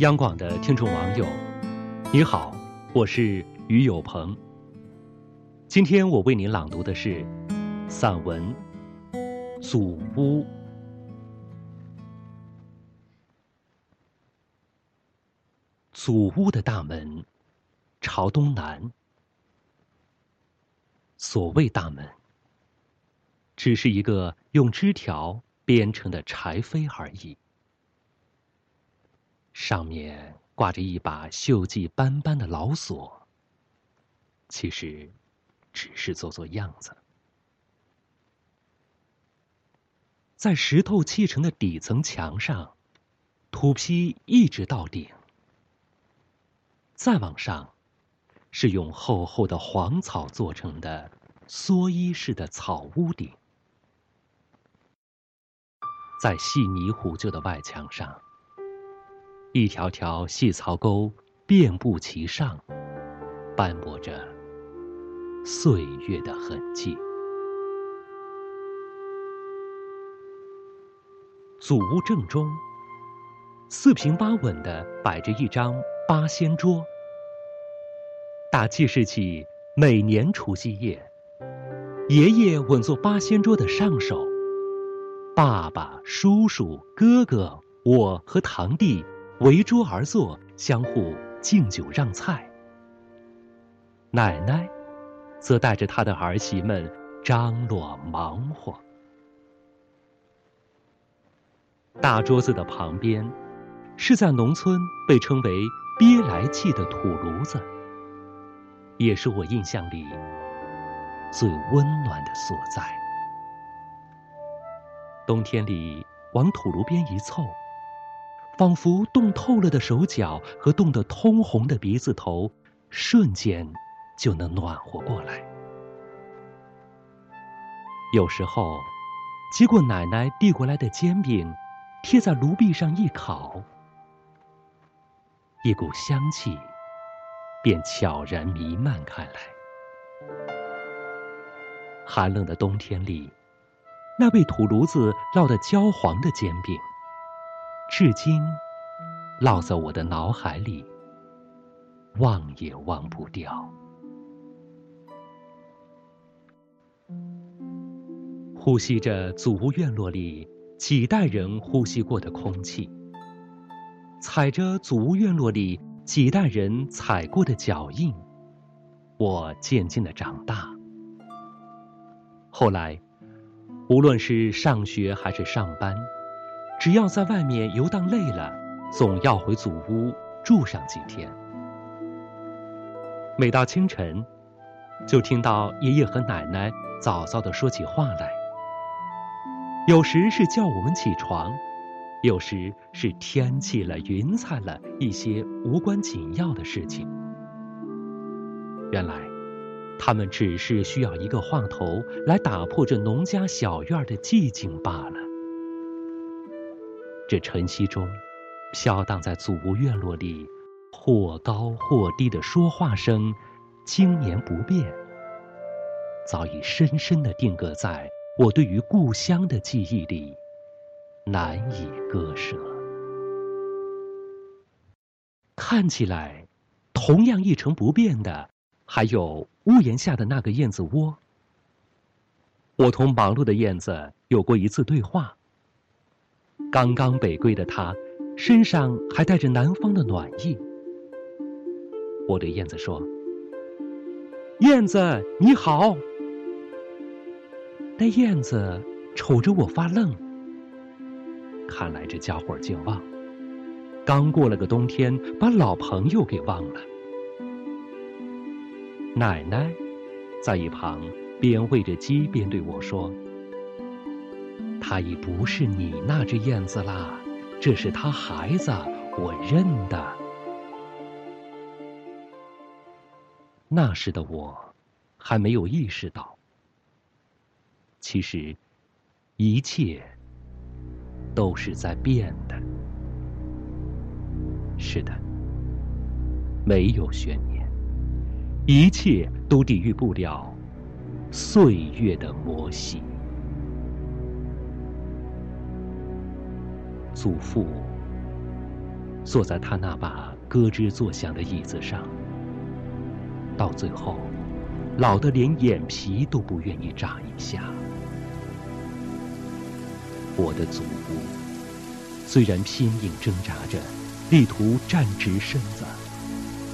央广的听众网友，你好，我是于有朋。今天我为您朗读的是散文《祖屋》。祖屋的大门朝东南，所谓大门，只是一个用枝条编成的柴扉而已。上面挂着一把锈迹斑斑的老锁，其实只是做做样子。在石头砌成的底层墙上，土坯一直到顶，再往上是用厚厚的黄草做成的蓑衣式的草屋顶，在细泥糊就的外墙上。一条条细槽沟遍布其上，斑驳着岁月的痕迹。祖屋正中，四平八稳的摆着一张八仙桌。打记事起，每年除夕夜，爷爷稳坐八仙桌的上首，爸爸、叔叔、哥哥，我和堂弟。围桌而坐，相互敬酒让菜。奶奶，则带着她的儿媳们张罗忙活。大桌子的旁边，是在农村被称为“憋来气”的土炉子，也是我印象里最温暖的所在。冬天里，往土炉边一凑。仿佛冻透了的手脚和冻得通红的鼻子头，瞬间就能暖和过来。有时候，接过奶奶递过来的煎饼，贴在炉壁上一烤，一股香气便悄然弥漫开来。寒冷的冬天里，那被土炉子烙得焦黄的煎饼。至今，烙在我的脑海里，忘也忘不掉。呼吸着祖屋院落里几代人呼吸过的空气，踩着祖屋院落里几代人踩过的脚印，我渐渐的长大。后来，无论是上学还是上班。只要在外面游荡累了，总要回祖屋住上几天。每到清晨，就听到爷爷和奶奶早早的说起话来。有时是叫我们起床，有时是天气了、云彩了一些无关紧要的事情。原来，他们只是需要一个话头来打破这农家小院的寂静罢了。这晨曦中，飘荡在祖屋院落里，或高或低的说话声，经年不变，早已深深的定格在我对于故乡的记忆里，难以割舍。看起来，同样一成不变的，还有屋檐下的那个燕子窝。我同忙碌的燕子有过一次对话。刚刚北归的他，身上还带着南方的暖意。我对燕子说：“燕子你好。”那燕子瞅着我发愣。看来这家伙竟忘，刚过了个冬天，把老朋友给忘了。奶奶在一旁边喂着鸡边对我说。它已不是你那只燕子啦，这是它孩子，我认的。那时的我，还没有意识到，其实，一切都是在变的。是的，没有悬念，一切都抵御不了岁月的磨洗。祖父坐在他那把咯吱作响的椅子上，到最后，老得连眼皮都不愿意眨一下。我的祖屋虽然拼命挣扎着，力图站直身子，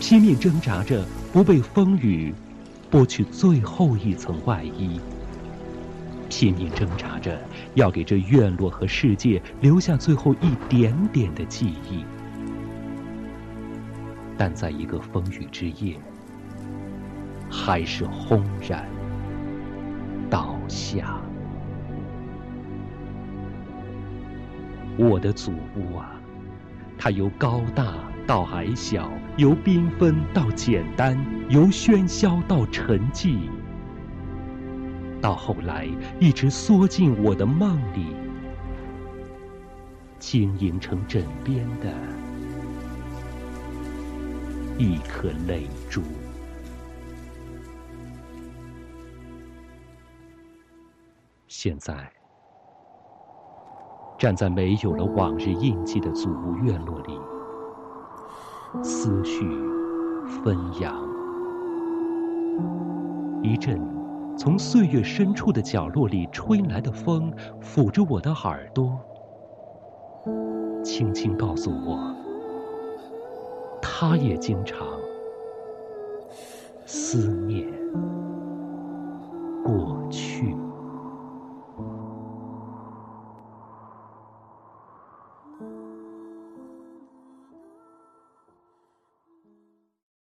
拼命挣扎着不被风雨剥去最后一层外衣。拼命挣扎着，要给这院落和世界留下最后一点点的记忆。但在一个风雨之夜，还是轰然倒下。我的祖屋啊，它由高大到矮小，由缤纷到简单，由喧嚣到沉寂。到后来，一直缩进我的梦里，晶莹成枕边的一颗泪珠。现在，站在没有了往日印记的祖屋院落里，思绪纷扬，一阵。从岁月深处的角落里吹来的风，抚着我的耳朵，轻轻告诉我，他也经常思念。